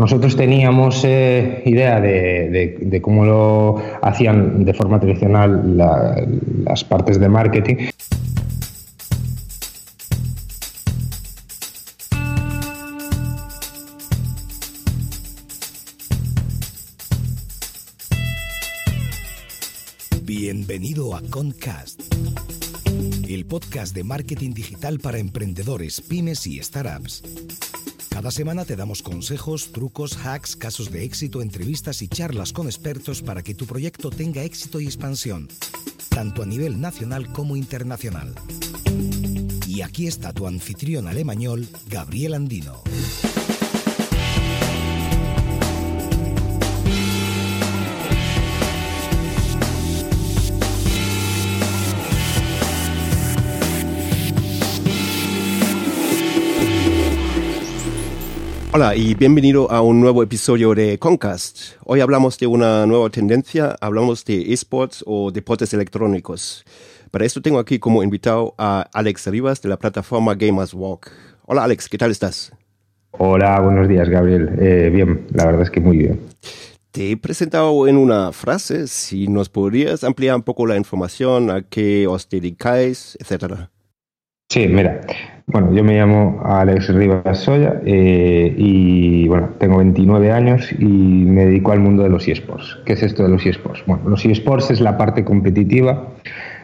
nosotros teníamos eh, idea de, cómo lo hacían de forma tradicional las partes de marketing. Bienvenido a Concast, el podcast de marketing digital para emprendedores, pymes y startups. Cada semana te damos consejos, trucos, hacks, casos de éxito, entrevistas y charlas con expertos para que tu proyecto tenga éxito y expansión, tanto a nivel nacional como internacional. Y aquí está tu anfitrión alemañol, Gabriel Andino. Hola y bienvenido a un nuevo episodio de Concast. Hoy hablamos de una nueva tendencia, hablamos de esports o deportes electrónicos. Para esto tengo aquí como invitado a Alex Rivas de la plataforma Gamers Walk. Hola Alex, ¿qué tal estás? Hola, buenos días Gabriel. Eh, bien, la verdad es que muy bien. Te he presentado en una frase, si nos podrías ampliar un poco la información, a qué os dedicáis, etcétera. Sí, mira, bueno, yo me llamo Alex Rivas Soya eh, y bueno, tengo 29 años y me dedico al mundo de los eSports. ¿Qué es esto de los eSports? Bueno, los eSports es la parte competitiva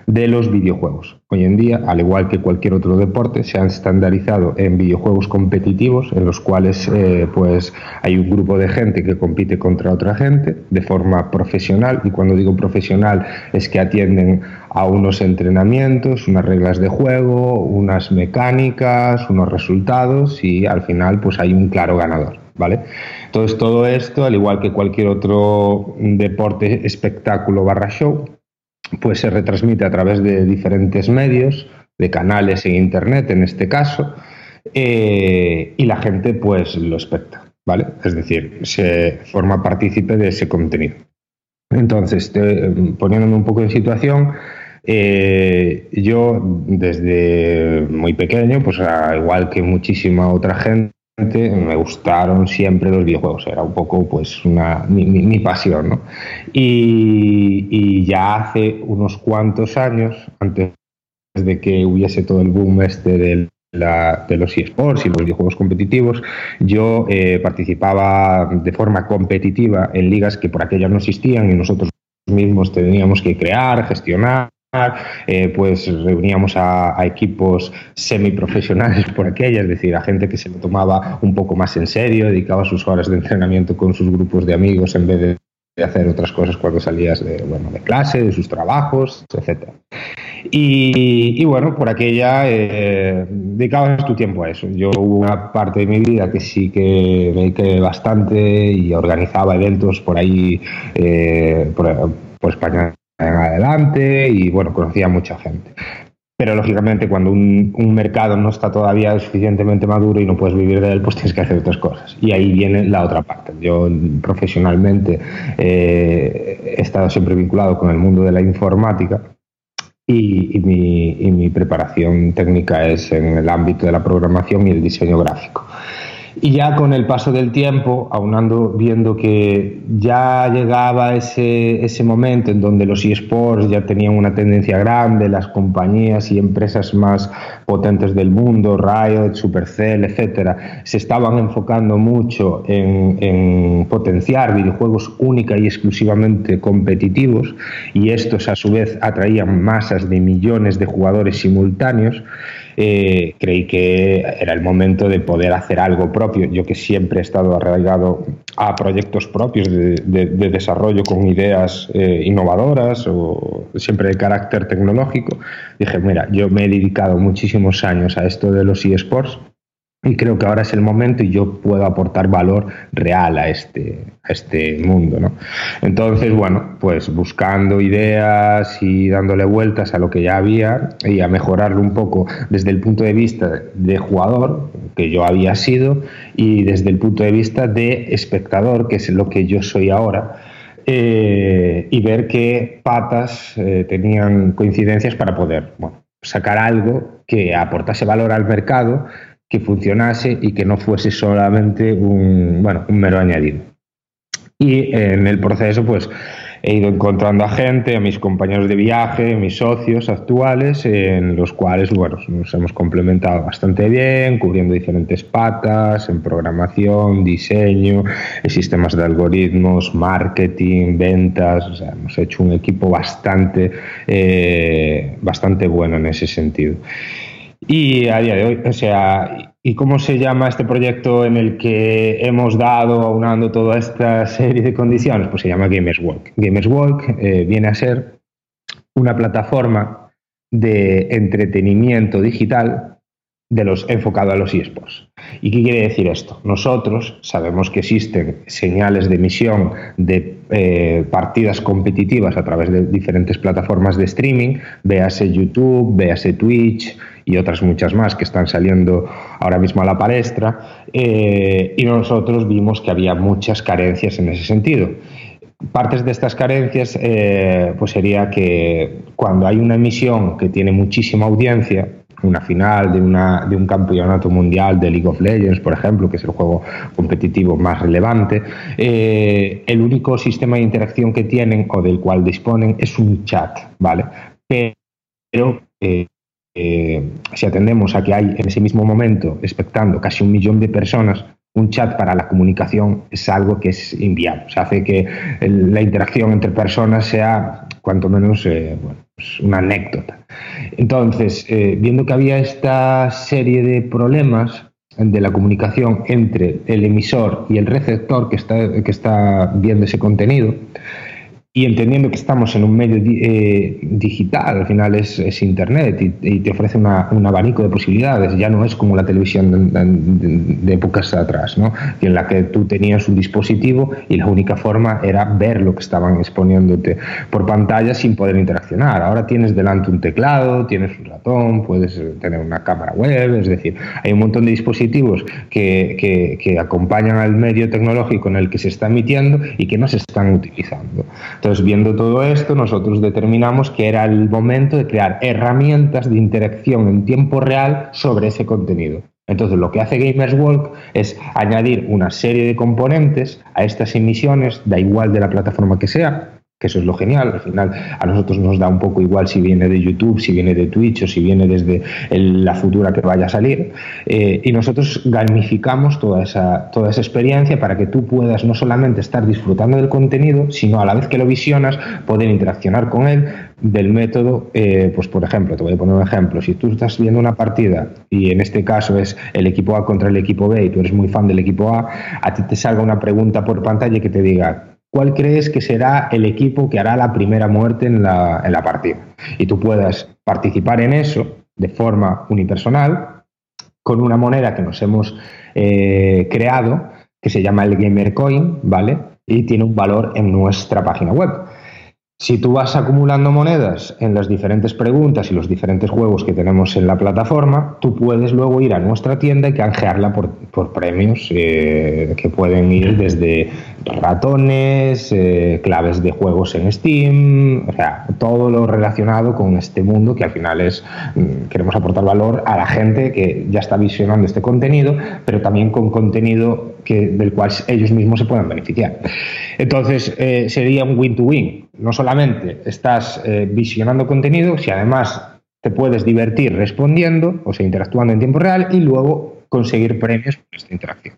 de los videojuegos. Hoy en día, al igual que cualquier otro deporte, se han estandarizado en videojuegos competitivos en los cuales eh, pues hay un grupo de gente que compite contra otra gente de forma profesional y cuando digo profesional es que atienden a unos entrenamientos, unas reglas de juego, unas mecánicas, unos resultados y al final pues hay un claro ganador. ¿Vale? Entonces todo esto, al igual que cualquier otro deporte, espectáculo barra show, pues se retransmite a través de diferentes medios, de canales en internet en este caso, eh, y la gente pues lo especta, ¿vale? Es decir, se forma partícipe de ese contenido. Entonces, poniéndome un poco en situación, eh, yo desde muy pequeño, pues igual que muchísima otra gente, me gustaron siempre los videojuegos, era un poco pues una, mi, pasión, ¿no? Y, ya hace unos cuantos años, antes de que hubiese todo el boom este de los eSports y los videojuegos competitivos, yo eh, participaba de forma competitiva en ligas que por aquello no existían y nosotros mismos teníamos que crear, gestionar eh, pues reuníamos a, equipos semiprofesionales por aquella, es decir, a gente que se lo tomaba un poco más en serio, dedicaba sus horas de entrenamiento con sus grupos de amigos en vez de hacer otras cosas cuando salías de, bueno, de clase, de sus trabajos, etc. Y, bueno, por aquella eh, dedicabas tu tiempo a eso. Yo hubo una parte de mi vida que sí que me dediqué bastante y organizaba eventos por ahí, eh, por, España en adelante y bueno, conocía a mucha gente. Pero lógicamente cuando un, mercado no está todavía suficientemente maduro y no puedes vivir de él, pues tienes que hacer otras cosas. Y ahí viene la otra parte. Yo profesionalmente eh, he estado siempre vinculado con el mundo de la informática y, mi, y mi preparación técnica es en el ámbito de la programación y el diseño gráfico. Y ya con el paso del tiempo, aunando viendo que ya llegaba ese, ese momento en donde los eSports ya tenían una tendencia grande, las compañías y empresas más potentes del mundo, Riot, Supercell, etcétera, se estaban enfocando mucho en, en potenciar videojuegos única y exclusivamente competitivos y estos a su vez atraían masas de millones de jugadores simultáneos. Eh, creí que era el momento de poder hacer algo propio. Yo que siempre he estado arraigado a proyectos propios de, desarrollo con ideas eh, innovadoras o siempre de carácter tecnológico, dije, mira, yo me he dedicado muchísimos años a esto de los eSports y creo que ahora es el momento y yo puedo aportar valor real a este, a este mundo. ¿no? Entonces, bueno, pues buscando ideas y dándole vueltas a lo que ya había y a mejorarlo un poco desde el punto de vista de jugador, que yo había sido, y desde el punto de vista de espectador, que es lo que yo soy ahora. Eh, y ver qué patas eh, tenían coincidencias para poder bueno, sacar algo que aportase valor al mercado que funcionase y que no fuese solamente un, bueno, un mero añadido. Y en el proceso, pues he ido encontrando a gente, a mis compañeros de viaje, mis socios actuales, en los cuales bueno, nos hemos complementado bastante bien, cubriendo diferentes patas en programación, diseño, sistemas de algoritmos, marketing, ventas. O sea, hemos hecho un equipo bastante, eh, bastante bueno en ese sentido. Y a día de hoy, o sea, ¿y cómo se llama este proyecto en el que hemos dado, aunando toda esta serie de condiciones? Pues se llama Gamers Walk. Gamers Walk eh, viene a ser una plataforma de entretenimiento digital de los enfocado a los eSports. ¿Y qué quiere decir esto? Nosotros sabemos que existen señales de emisión de eh, partidas competitivas a través de diferentes plataformas de streaming, véase YouTube, véase Twitch, y otras muchas más que están saliendo ahora mismo a la palestra, eh, y nosotros vimos que había muchas carencias en ese sentido. Partes de estas carencias eh, pues sería que cuando hay una emisión que tiene muchísima audiencia, una final de, una, de un campeonato mundial de League of Legends, por ejemplo, que es el juego competitivo más relevante, eh, el único sistema de interacción que tienen o del cual disponen es un chat, ¿vale? Pero si atendemos a que hay en ese mismo momento, expectando casi un millón de personas, un chat para la comunicación es algo que es inviable. O hace que la interacción entre personas sea, cuanto menos, eh, pues una anécdota. Entonces, eh, viendo que había esta serie de problemas de la comunicación entre el emisor y el receptor que está, que está viendo ese contenido, y entendiendo que estamos en un medio eh, digital, al final es, Internet y, te ofrece un abanico de posibilidades, ya no es como la televisión de, épocas atrás, ¿no? en la que tú tenías un dispositivo y la única forma era ver lo que estaban exponiéndote por pantalla sin poder interaccionar. Ahora tienes delante un teclado, tienes un ratón, puedes tener una cámara web, es decir, hay un montón de dispositivos que acompañan al medio tecnológico en el que se está emitiendo y que no se están utilizando. Entonces, viendo todo esto, nosotros determinamos que era el momento de crear herramientas de interacción en tiempo real sobre ese contenido. Entonces, lo que hace Gamers Walk es añadir una serie de componentes a estas emisiones, da igual de la plataforma que sea, que eso es lo genial. Al final, a nosotros nos da un poco igual si viene de YouTube, si viene de Twitch o si viene desde la futura que vaya a salir. Eh, y nosotros gamificamos toda esa, toda esa experiencia para que tú puedas no solamente estar disfrutando del contenido, sino a la vez que lo visionas, poder interaccionar con él del método, eh, pues por ejemplo, te voy a poner un ejemplo, si tú estás viendo una partida y en este caso es el equipo A contra el equipo B y tú eres muy fan del equipo A, a ti te salga una pregunta por pantalla que te diga, ¿cuál crees que será el equipo que hará la primera muerte en la, en la partida? Y tú puedas participar en eso de forma unipersonal con una moneda que nos hemos eh, creado que se llama el Gamer Coin, ¿vale? Y tiene un valor en nuestra página web. Si tú vas acumulando monedas en las diferentes preguntas y los diferentes juegos que tenemos en la plataforma, tú puedes luego ir a nuestra tienda y canjearla por, premios eh, que pueden ir desde ratones, eh, claves de juegos en Steam, o sea, todo lo relacionado con este mundo que al final es, mm, queremos aportar valor a la gente que ya está visionando este contenido, pero también con contenido que, del cual ellos mismos se puedan beneficiar. Entonces, eh, sería un win-to-win. No solamente estás eh, visionando contenido, si además te puedes divertir respondiendo, o sea, interactuando en tiempo real, y luego conseguir premios por esta interacción.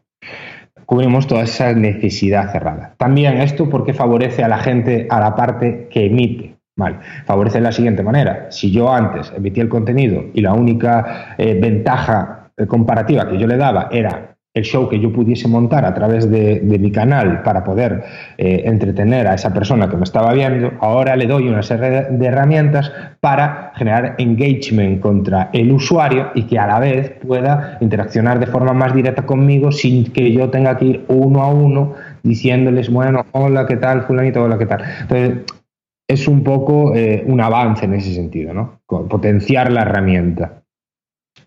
Cubrimos toda esa necesidad cerrada. También esto porque favorece a la gente, a la parte que emite. Vale. Favorece de la siguiente manera. Si yo antes emitía el contenido y la única eh, ventaja comparativa que yo le daba era el show que yo pudiese montar a través de, mi canal para poder eh, entretener a esa persona que me estaba viendo, ahora le doy una serie de herramientas para generar engagement contra el usuario y que a la vez pueda interaccionar de forma más directa conmigo sin que yo tenga que ir uno a uno diciéndoles, bueno, hola, ¿qué tal, fulanito? Hola, ¿qué tal? Entonces, es un poco eh, un avance en ese sentido, ¿no? Potenciar la herramienta.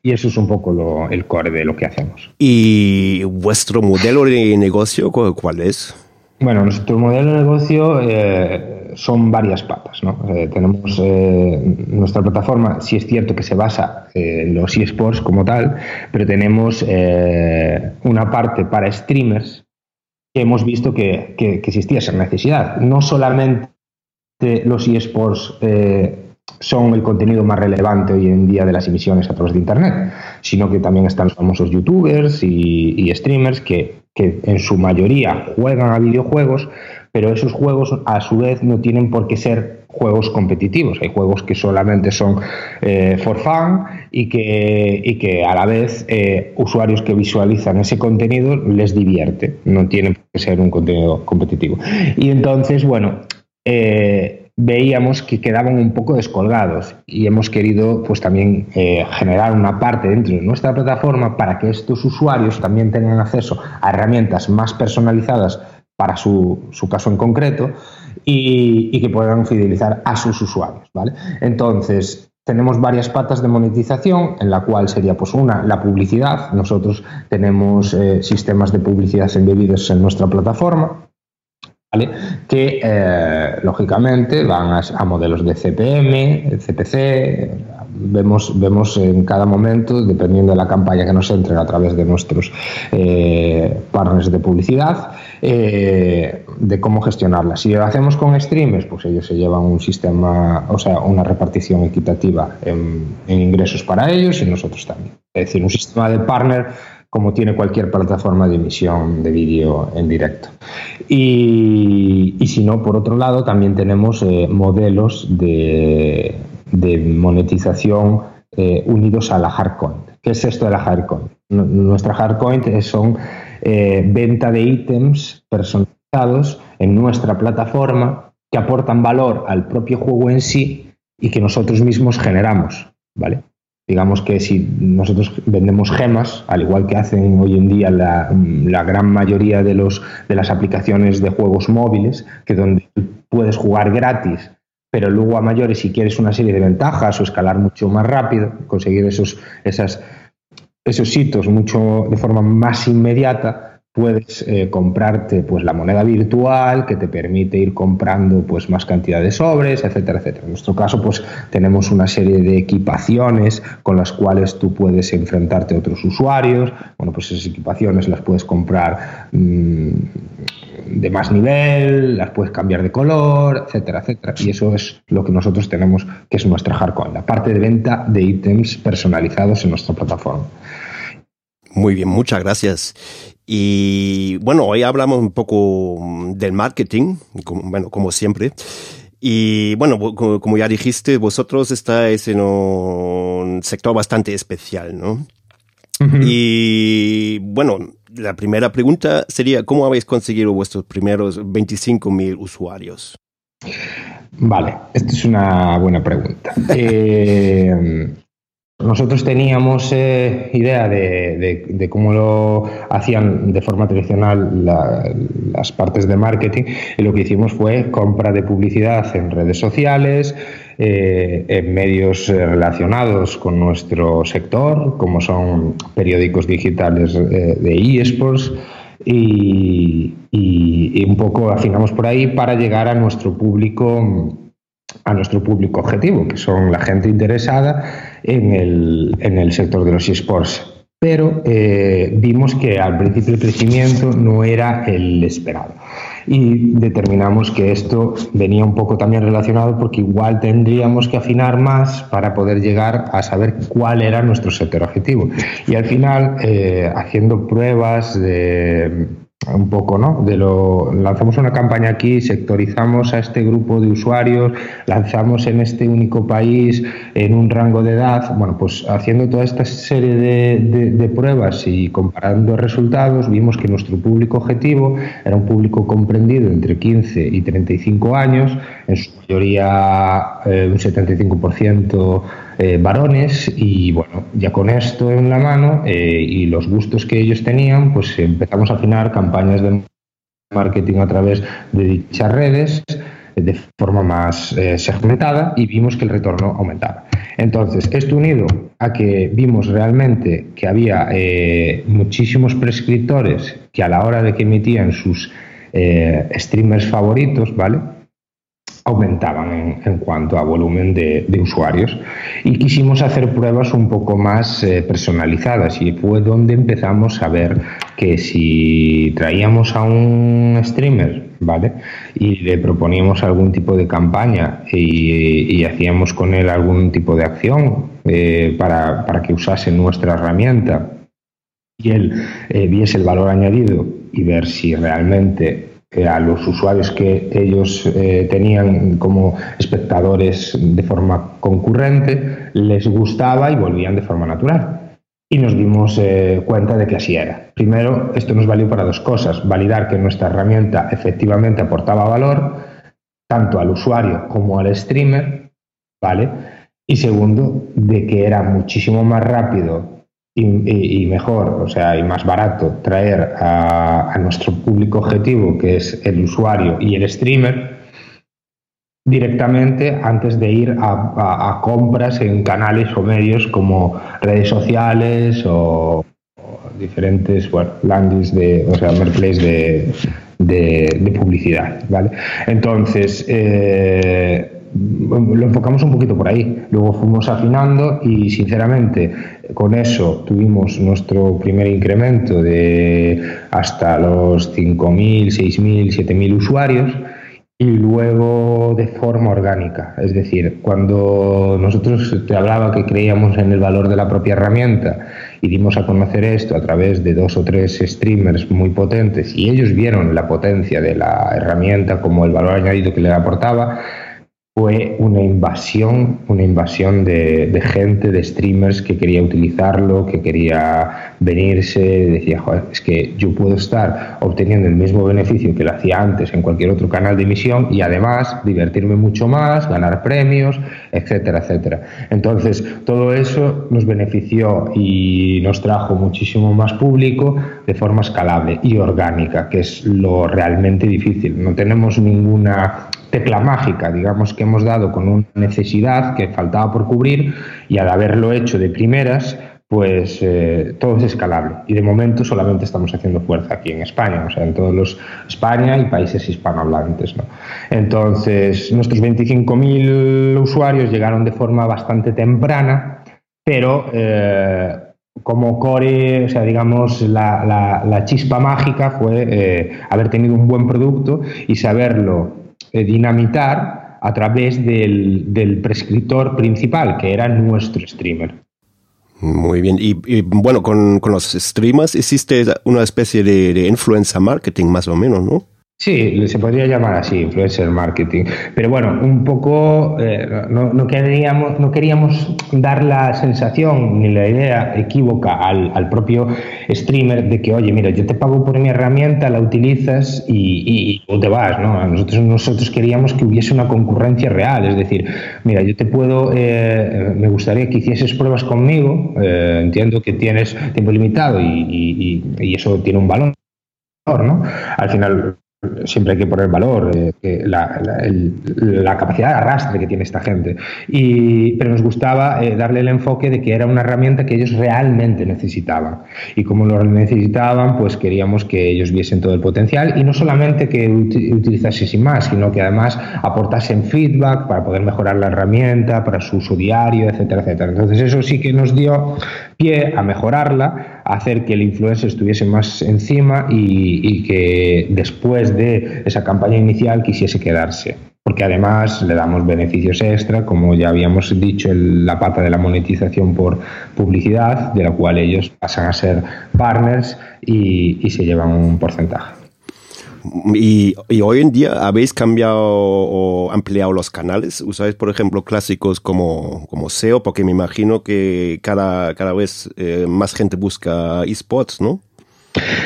Y eso es un poco el core de lo que hacemos. ¿Y vuestro modelo de negocio cuál es? Bueno, nuestro modelo de negocio eh, son varias patas. ¿no? Eh, tenemos eh, nuestra plataforma, sí es cierto que se basa en los eSports como tal, pero tenemos una parte para streamers que hemos visto que, que existía esa necesidad. No solamente los eSports son el contenido más relevante hoy en día de las emisiones a través de Internet, sino que también están los famosos youtubers y, streamers que, en su mayoría juegan a videojuegos, pero esos juegos a su vez no tienen por qué ser juegos competitivos. Hay juegos que solamente son eh, for fun y que, y que a la vez eh, usuarios que visualizan ese contenido les divierte, no tienen por qué ser un contenido competitivo. Y entonces, bueno, eh, veíamos que quedaban un poco descolgados y hemos querido pues también eh, generar una parte dentro de nuestra plataforma para que estos usuarios también tengan acceso a herramientas más personalizadas para su, caso en concreto y, que puedan fidelizar a sus usuarios. ¿vale? Entonces, tenemos varias patas de monetización, en la cual sería pues una, la publicidad. Nosotros tenemos eh, sistemas de publicidad embebidos en nuestra plataforma que eh, lógicamente van a, modelos de CPM, CPC, vemos, vemos en cada momento, dependiendo de la campaña que nos entren a través de nuestros eh, partners de publicidad, eh, de cómo gestionarla. Si lo hacemos con streamers, pues ellos se llevan un sistema, o sea, una repartición equitativa en, en ingresos para ellos y nosotros también. Es decir, un sistema de partner como tiene cualquier plataforma de emisión de vídeo en directo. Y, si no, por otro lado, también tenemos eh, modelos de, monetización eh, unidos a la hardcoin. ¿Qué es esto de la hardcoin? Nuestra hardcoin son eh, venta de ítems personalizados en nuestra plataforma que aportan valor al propio juego en sí y que nosotros mismos generamos. ¿vale? Digamos que si nosotros vendemos gemas, al igual que hacen hoy en día la, gran mayoría de, los, de las aplicaciones de juegos móviles, que donde puedes jugar gratis, pero luego a mayores si quieres una serie de ventajas o escalar mucho más rápido, conseguir esos, esas, esos hitos mucho de forma más inmediata, puedes eh, comprarte pues la moneda virtual que te permite ir comprando pues más cantidad de sobres, etcétera, etcétera. En nuestro caso pues tenemos una serie de equipaciones con las cuales tú puedes enfrentarte a otros usuarios. Bueno, pues esas equipaciones las puedes comprar mm, de más nivel, las puedes cambiar de color, etcétera, etcétera. Y eso es lo que nosotros tenemos que es nuestra hardcoin, la parte de venta de ítems personalizados en nuestra plataforma. Muy bien, muchas gracias. Y bueno, hoy hablamos un poco del marketing, como, bueno, como siempre. Y bueno, como ya dijiste, vosotros estáis en un sector bastante especial, ¿no? Y bueno, la primera pregunta sería, ¿cómo habéis conseguido vuestros primeros 25.000 usuarios? Vale, esta es una buena pregunta. eh, nosotros teníamos eh, idea de, cómo lo hacían de forma tradicional las partes de marketing y lo que hicimos fue compra de publicidad en redes sociales, eh, en medios relacionados con nuestro sector, como son periódicos digitales eh, de eSports. Y un poco afinamos por ahí para llegar a nuestro público a nuestro público objetivo, que son la gente interesada en el, en el sector de los esports. Pero eh, vimos que al principio el crecimiento no era el esperado. Y determinamos que esto venía un poco también relacionado porque igual tendríamos que afinar más para poder llegar a saber cuál era nuestro sector objetivo. Y al final, eh, haciendo pruebas de un poco, ¿no? De lo lanzamos una campaña aquí, sectorizamos a este grupo de usuarios, lanzamos en este único país en un rango de edad, bueno, pues haciendo toda esta serie de, pruebas y comparando resultados, vimos que nuestro público objetivo era un público comprendido entre 15 y 35 años, en su mayoría eh, un 75% eh, varones y bueno, ya con esto en la mano eh, y los gustos que ellos tenían, pues empezamos a afinar campañas de marketing a través de dichas redes de forma más eh, segmentada y vimos que el retorno aumentaba. Entonces, esto unido a que vimos realmente que había muchísimos prescriptores que a la hora de que emitían sus eh, streamers favoritos, ¿vale? Aumentaban en, cuanto a volumen de, usuarios y quisimos hacer pruebas un poco más eh, personalizadas y fue donde empezamos a ver que si traíamos a un streamer ¿vale? y le proponíamos algún tipo de campaña y, hacíamos con él algún tipo de acción eh, para, para que usase nuestra herramienta y él eh, viese el valor añadido y ver si realmente a los usuarios que ellos eh, tenían como espectadores de forma concurrente les gustaba y volvían de forma natural. Y nos dimos eh, cuenta de que así era. Primero, esto nos valió para dos cosas. Validar que nuestra herramienta efectivamente aportaba valor, tanto al usuario como al streamer, ¿vale? Y segundo, de que era muchísimo más rápido y, mejor, o sea, y más barato traer a, nuestro público objetivo, que es el usuario y el streamer, directamente antes de ir a, compras en canales o medios como redes sociales o, diferentes bueno, landings de, o sea, de, de, publicidad, ¿vale? Entonces, eh, lo enfocamos un poquito por ahí. Luego fuimos afinando y sinceramente con eso tuvimos nuestro primer incremento de hasta los 5.000, 6.000, 7.000 usuarios y luego de forma orgánica. Es decir, cuando nosotros te hablaba que creíamos en el valor de la propia herramienta y dimos a conocer esto a través de dos o tres streamers muy potentes y ellos vieron la potencia de la herramienta como el valor añadido que le aportaba, fue una invasión, una invasión de, gente, de streamers que quería utilizarlo, que quería venirse, decía, joder, es que yo puedo estar obteniendo el mismo beneficio que lo hacía antes en cualquier otro canal de emisión y además divertirme mucho más, ganar premios, etcétera, etcétera. Entonces, todo eso nos benefició y nos trajo muchísimo más público de forma escalable y orgánica, que es lo realmente difícil. No tenemos ninguna tecla mágica, digamos que hemos dado con una necesidad que faltaba por cubrir y al haberlo hecho de primeras, pues eh, todo es escalable. Y de momento solamente estamos haciendo fuerza aquí en España, o sea, en todos los España y países hispanohablantes. ¿no? Entonces, nuestros 25.000 usuarios llegaron de forma bastante temprana, pero eh, como core, o sea, digamos, la, chispa mágica fue eh, haber tenido un buen producto y saberlo dinamitar a través del, prescriptor principal, que era nuestro streamer. Muy bien. Y, bueno, con, los streamers existe una especie de, de influencer marketing más o menos, ¿no? Sí, se podría llamar así, influencer marketing. Pero bueno, un poco eh, no, queríamos, no queríamos dar la sensación ni la idea equívoca al, propio streamer de que, oye, mira, yo te pago por mi herramienta, la utilizas y, y, te vas, ¿no? Nosotros, nosotros queríamos que hubiese una concurrencia real, es decir, mira, yo te puedo, eh, me gustaría que hicieses pruebas conmigo, eh, entiendo que tienes tiempo limitado y, y eso tiene un valor. ¿no? Al final siempre hay que poner valor, eh, la, capacidad de arrastre que tiene esta gente. Y, pero nos gustaba eh, darle el enfoque de que era una herramienta que ellos realmente necesitaban. Y como lo necesitaban, pues queríamos que ellos viesen todo el potencial y no solamente que utilizase sin más, sino que además aportasen feedback para poder mejorar la herramienta, para su uso diario, etcétera, etcétera. Entonces eso sí que nos dio pie a mejorarla, hacer que el influencer estuviese más encima y que después de esa campaña inicial quisiese quedarse. Porque además le damos beneficios extra, como ya habíamos dicho, la pata de la monetización por publicidad, de la cual ellos pasan a ser partners y, se llevan un porcentaje. Y, hoy en día habéis cambiado o ampliado los canales. Usáis, por ejemplo, clásicos como, como SEO, porque me imagino que cada, cada vez eh, más gente busca esports, ¿no?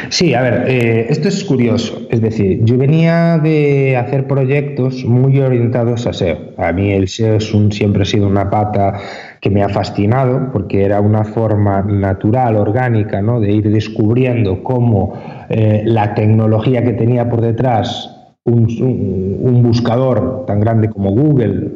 Sí, a ver, eh, esto es curioso. Es decir, yo venía de hacer proyectos muy orientados a SEO. A mí el SEO es un, siempre ha sido una pata que me ha fascinado porque era una forma natural, orgánica, ¿no? de ir descubriendo cómo eh, la tecnología que tenía por detrás un, buscador tan grande como Google,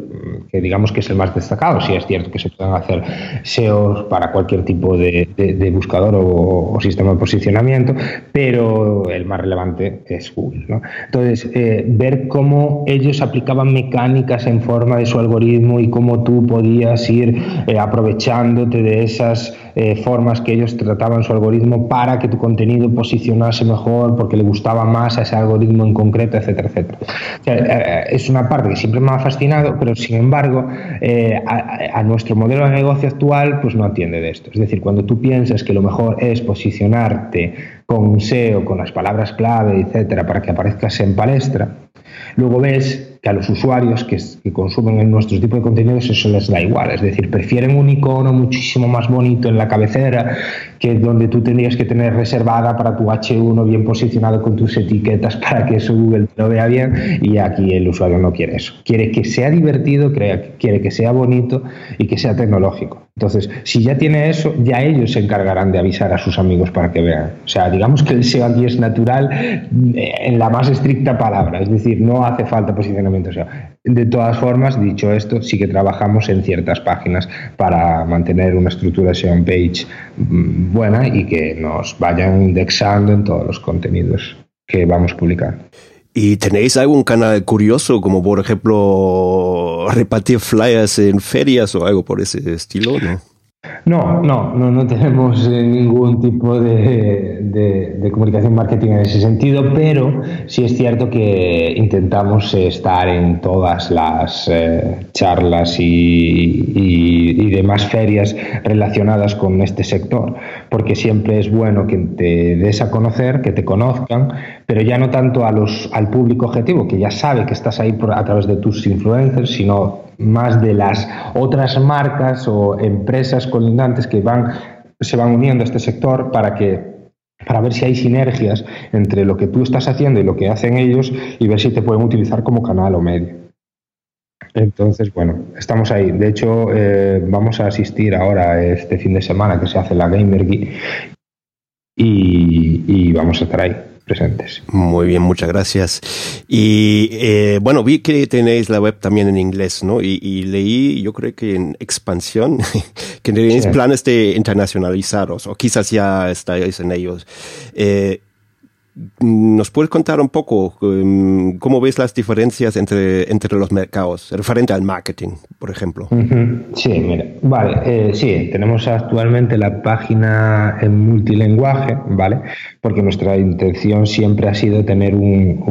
que digamos que es el más destacado, si es cierto que se pueden hacer SEOs para cualquier tipo de, buscador o, sistema de posicionamiento, pero el más relevante es Google. Entonces, eh, ver cómo ellos aplicaban mecánicas en forma de su algoritmo y cómo tú podías ir eh, aprovechándote de esas eh, formas que ellos trataban su algoritmo para que tu contenido posicionase mejor, porque le gustaba más a ese algoritmo en concreto, etcétera, etcétera. Eh, es una parte que siempre me ha fascinado, pero sin embargo, eh, a, nuestro modelo de negocio actual, pues no atiende de esto. Es decir, cuando tú piensas que lo mejor es posicionarte con SEO, con las palabras clave, etcétera, para que aparezcas en palestra, luego ves que a los usuarios que, consumen en nuestro tipo de contenidos eso les da igual. Es decir, prefieren un icono muchísimo más bonito en la cabecera que donde tú tendrías que tener reservada para tu H1 bien posicionado con tus etiquetas para que eso Google te lo vea bien y aquí el usuario no quiere eso. Quiere que sea divertido, quiere que sea bonito y que sea tecnológico. Entonces, si ya tiene eso, ya ellos se encargarán de avisar a sus amigos para que vean. O sea, digamos que el SEO aquí es natural eh, en la más estricta palabra, es decir, no hace falta posicionamiento SEO. De todas formas, dicho esto, sí que trabajamos en ciertas páginas para mantener una estructura SEO page mm, buena y que nos vayan indexando en todos los contenidos que vamos publicando. ¿Y tenéis algún canal curioso, como por ejemplo repartir flyers en ferias o algo por ese estilo? ¿no? No, no, no, tenemos eh, ningún tipo de, comunicación marketing en ese sentido, pero sí es cierto que intentamos estar en todas las eh, charlas y, demás ferias relacionadas con este sector, porque siempre es bueno que te des a conocer, que te conozcan, pero ya no tanto a los, al público objetivo, que ya sabe que estás ahí a través de tus influencers, sino más de las otras marcas o empresas colindantes que van, se van uniendo a este sector para que para ver si hay sinergias entre lo que tú estás haciendo y lo que hacen ellos y ver si te pueden utilizar como canal o medio. Entonces, bueno, estamos ahí. De hecho, eh, vamos a asistir ahora este fin de semana que se hace la Gamer Geek y vamos a estar ahí presentes. Muy bien, muchas gracias. Y eh, bueno, vi que tenéis la web también en inglés, ¿no? Y, leí, yo creo que en expansión, que tenéis planes de internacionalizaros, o quizás ya estáis en ellos. Eh, ¿Nos puedes contar un poco em, cómo ves las diferencias entre, entre los mercados, referente al marketing, por ejemplo? Sí, mira, vale, eh, sí, tenemos actualmente la página en multilenguaje, ¿vale? Porque nuestra intención siempre ha sido tener un,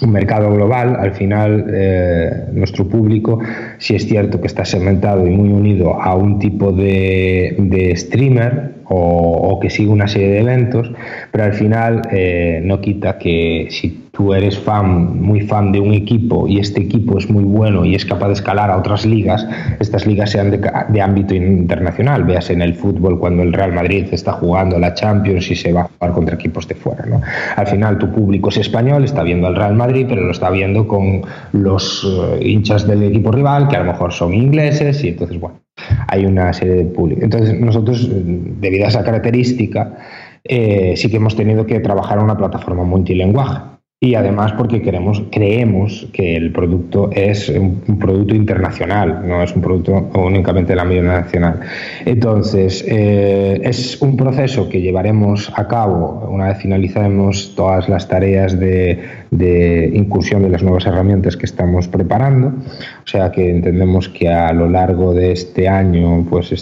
un, mercado global. Al final, eh, nuestro público, sí es cierto que está segmentado y muy unido a un tipo de, de streamer, o, que sigue una serie de eventos, pero al final eh, no quita que si tú eres fan, muy fan de un equipo y este equipo es muy bueno y es capaz de escalar a otras ligas, estas ligas sean de, ámbito internacional. Veas en el fútbol cuando el Real Madrid está jugando la Champions y se va a jugar contra equipos de fuera. ¿no? Al final tu público es español, está viendo al Real Madrid, pero lo está viendo con los eh, hinchas del equipo rival, que a lo mejor son ingleses, y entonces, bueno, hay una serie de público. Entonces, nosotros, debido a esa característica, eh, sí que hemos tenido que trabajar en una plataforma multilenguaje y además porque creemos que el producto es un, producto internacional, no es un producto únicamente de la media nacional. Entonces, eh, es un proceso que llevaremos a cabo una vez finalicemos todas las tareas de, de incursión de las nuevas herramientas que estamos preparando. O sea que entendemos que a lo largo de este año pues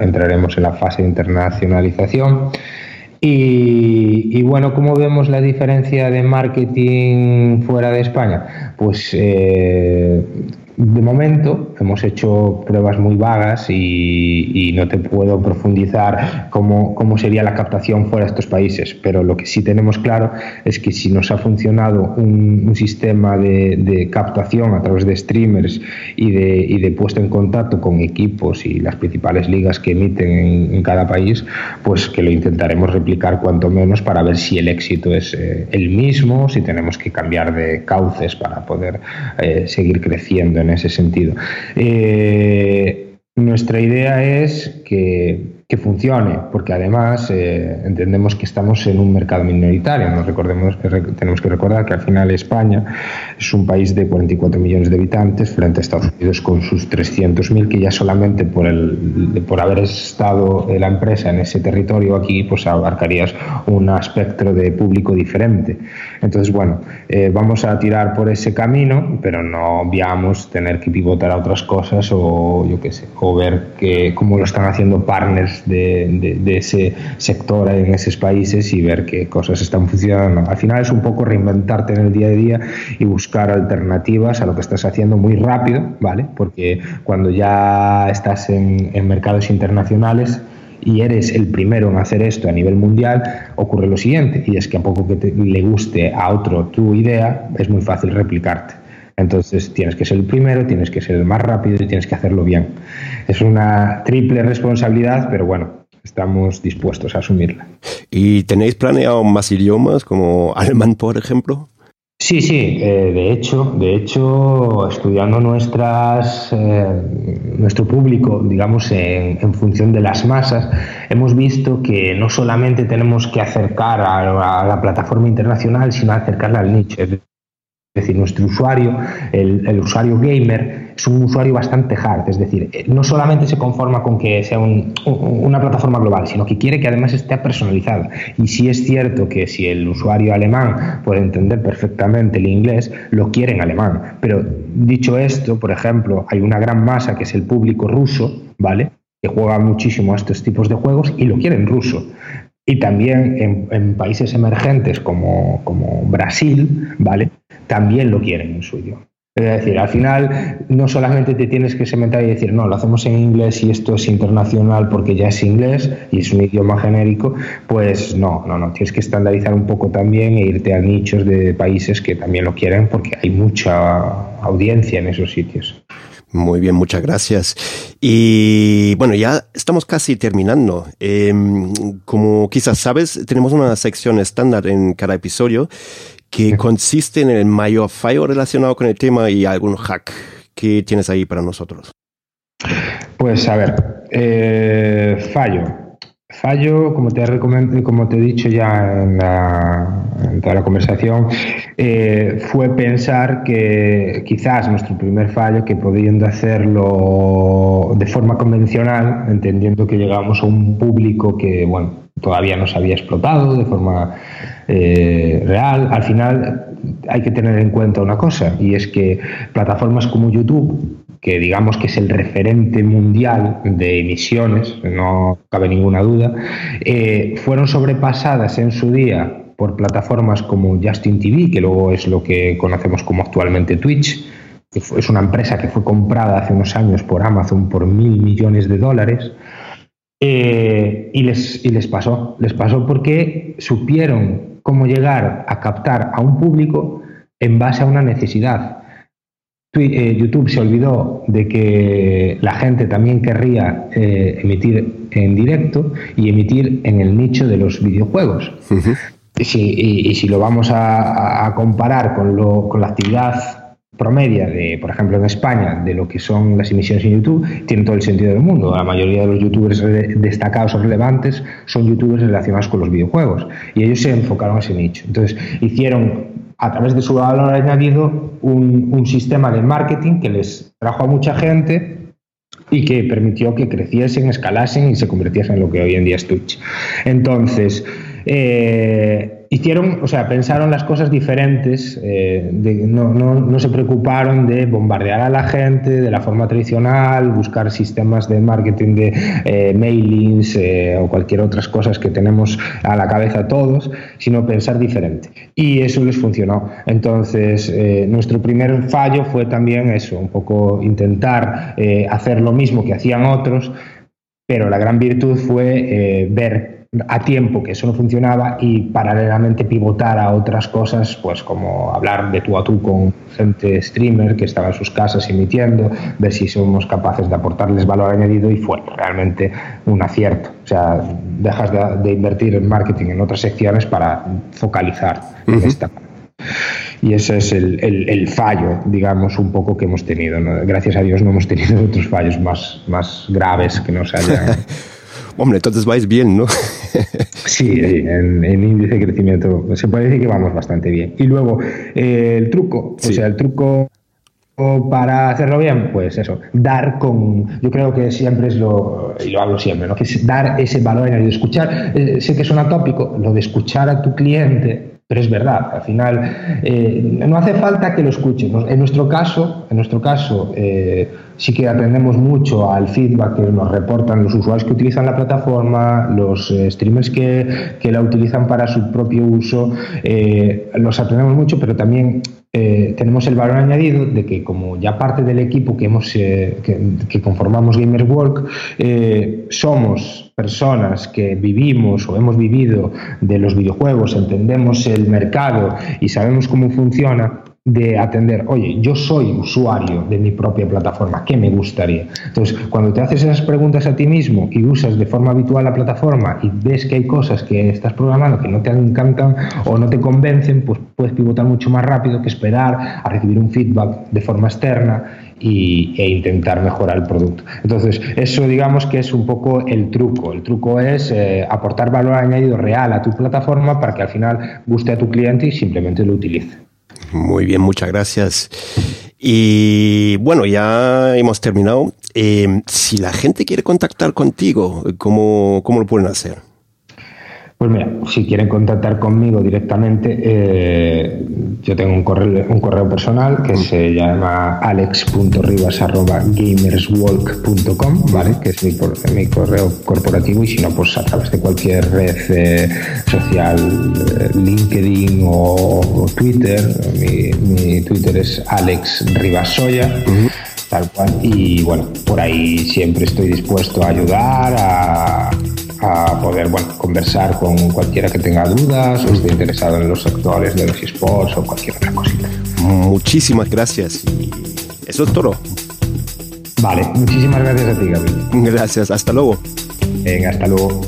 entraremos en la fase de internacionalización. Y, bueno, ¿cómo vemos la diferencia de marketing fuera de España? Pues eh, de momento hemos hecho pruebas muy vagas y, no te puedo profundizar cómo, cómo, sería la captación fuera de estos países, pero lo que sí tenemos claro es que si nos ha funcionado un, sistema de, captación a través de streamers y de, y de, puesto en contacto con equipos y las principales ligas que emiten en, cada país, pues que lo intentaremos replicar cuanto menos para ver si el éxito es eh, el mismo, si tenemos que cambiar de cauces para poder eh, seguir creciendo en ese sentido. Eh, nuestra idea es que que funcione, porque además eh, entendemos que estamos en un mercado minoritario. Nos recordemos, tenemos que recordar que al final España es un país de 44 millones de habitantes frente a Estados Unidos con sus 300.000, que ya solamente por, el, por haber estado la empresa en ese territorio aquí, pues abarcarías un espectro de público diferente. Entonces, bueno, eh, vamos a tirar por ese camino, pero no obviamos tener que pivotar a otras cosas o yo qué sé, o ver que, cómo lo están haciendo partners de, ese sector en esos países y ver qué cosas están funcionando. Al final es un poco reinventarte en el día a día y buscar alternativas a lo que estás haciendo muy rápido, ¿vale? Porque cuando ya estás en, mercados internacionales, y eres el primero en hacer esto a nivel mundial, ocurre lo siguiente, y es que a poco que le guste a otro tu idea, es muy fácil replicarte. Entonces tienes que ser el primero, tienes que ser el más rápido y tienes que hacerlo bien. Es una triple responsabilidad, pero bueno, estamos dispuestos a asumirla. ¿Y tenéis planeado más idiomas como alemán, por ejemplo? Sí, sí, eh, de hecho, de hecho, estudiando nuestras, eh, nuestro público, digamos, en, en, función de las masas, hemos visto que no solamente tenemos que acercar a, a la plataforma internacional, sino acercarla al nicho. Es decir, nuestro usuario, el, usuario gamer, es un usuario bastante hard, es decir, eh, no solamente se conforma con que sea una plataforma global, sino que quiere que además esté personalizada. Y sí es cierto que si el usuario alemán puede entender perfectamente el inglés, lo quiere en alemán. Pero dicho esto, por ejemplo, hay una gran masa que es el público ruso, ¿vale? que juega muchísimo a estos tipos de juegos y lo quiere en ruso y también en, países emergentes como, como, Brasil, ¿vale? También lo quieren en su idioma. Es decir, al final no solamente te tienes que cementar y decir, no, lo hacemos en inglés y esto es internacional porque ya es inglés y es un idioma genérico, pues no, no, no, tienes que estandarizar un poco también e irte a nichos de países que también lo quieren porque hay mucha audiencia en esos sitios. Muy bien, muchas gracias. Y bueno, ya estamos casi terminando. Em, como quizás sabes, tenemos una sección estándar en cada episodio que consiste en el mayor fallo relacionado con el tema y algún hack. que tienes ahí para nosotros? Pues a ver, eh, fallo. Fallo, como te, he como te he dicho ya en, toda la conversación, eh, fue pensar que quizás nuestro primer fallo, que pudiendo hacerlo de forma convencional, entendiendo que llegamos a un público que bueno, todavía no se había explotado de forma eh, real, al final hay que tener en cuenta una cosa, y es que plataformas como YouTube que digamos que es el referente mundial de emisiones, no cabe ninguna duda, eh, fueron sobrepasadas en su día por plataformas como Justin TV, que luego es lo que conocemos como actualmente Twitch, que es una empresa que fue comprada hace unos años por Amazon por mil millones de dólares. Eh, y, les, y les pasó, les pasó porque supieron cómo llegar a captar a un público en base a una necesidad. Eh, YouTube se olvidó de que la gente también querría eh, emitir en directo y emitir en el nicho de los videojuegos. y, si, lo vamos a, comparar con, lo, con la actividad promedia de, por ejemplo, en España, de lo que son las emisiones en YouTube, tiene todo el sentido del mundo. La mayoría de los youtubers destacados o relevantes son youtubers relacionados con los videojuegos y ellos se enfocaron a ese nicho. Entonces, hicieron a través de su valor añadido un, un sistema de marketing que les trajo a mucha gente y que permitió que creciesen, escalasen y se convirtiesen en lo que hoy en día es Twitch. Entonces, eh, hicieron, o sea, pensaron las cosas diferentes, eh, no, no, se preocuparon de bombardear a la gente de la forma tradicional, buscar sistemas de marketing de eh, mailings eh, o cualquier otras cosas que tenemos a la cabeza todos, sino pensar diferente. Y eso les funcionó. Entonces, nuestro primer fallo fue también eso, un poco intentar hacer lo mismo que hacían otros, pero la gran virtud fue ver a tiempo que eso no funcionaba y paralelamente pivotar a otras cosas, pues como hablar de tú a tú con gente streamer que estaba en sus casas emitiendo, ver si somos capaces de aportarles valor añadido y fue realmente un acierto. O sea, dejas de, invertir en marketing en otras secciones para focalizar en esta parte. Y ese es el, fallo, digamos, un poco que hemos tenido. Gracias a Dios no hemos tenido otros fallos más, más graves que nos hayan Hombre, entonces vais bien, ¿no? sí, en, índice de crecimiento se puede decir que vamos bastante bien. Y luego, eh, el truco, o sea, el truco para hacerlo bien, pues eso, dar con, yo creo que siempre es lo, y lo hablo siempre, ¿no? que es dar ese valor añadido, escuchar, eh, sé que suena tópico, lo de escuchar a tu cliente, pero es verdad, al final eh, no hace falta que lo escuchen. En nuestro caso, en nuestro caso eh, sí que atendemos mucho al feedback que nos reportan los usuarios que utilizan la plataforma, los streamers que, que, la utilizan para su propio uso, los atendemos mucho, pero también eh, tenemos el valor añadido de que como ya parte del equipo que, hemos, eh, que, conformamos Gamers Work, eh, somos personas que vivimos o hemos vivido de los videojuegos, entendemos el mercado y sabemos cómo funciona, de atender, oye, yo soy usuario de mi propia plataforma, ¿qué me gustaría? Entonces, cuando te haces esas preguntas a ti mismo y usas de forma habitual la plataforma y ves que hay cosas que estás programando que no te encantan o no te convencen, pues puedes pivotar mucho más rápido que esperar a recibir un feedback de forma externa y, e intentar mejorar el producto. Entonces, eso digamos que es un poco el truco. El truco es eh, aportar valor añadido real a tu plataforma para que al final guste a tu cliente y simplemente lo utilice. Muy bien, muchas gracias. Y bueno, ya hemos terminado. Eh, si la gente quiere contactar contigo, ¿cómo, cómo lo pueden hacer? Pues mira, si quieren contactar conmigo directamente, eh, yo tengo un correo, un correo personal que se llama alex.ribas.gamerswalk.com, ¿vale? Que es mi, mi, correo corporativo y si no, pues a través de cualquier red eh, social, eh, LinkedIn o, Twitter. Mi, mi, Twitter es Alex Rivasoya. Tal cual. Y bueno, por ahí siempre estoy dispuesto a ayudar, a, a poder bueno, conversar con cualquiera que tenga dudas o esté interesado en los sectores de los esports o cualquier otra cosita. Muchísimas gracias. Y eso es todo. Vale, muchísimas gracias a ti, Gabriel. Gracias, hasta luego. Venga, hasta luego.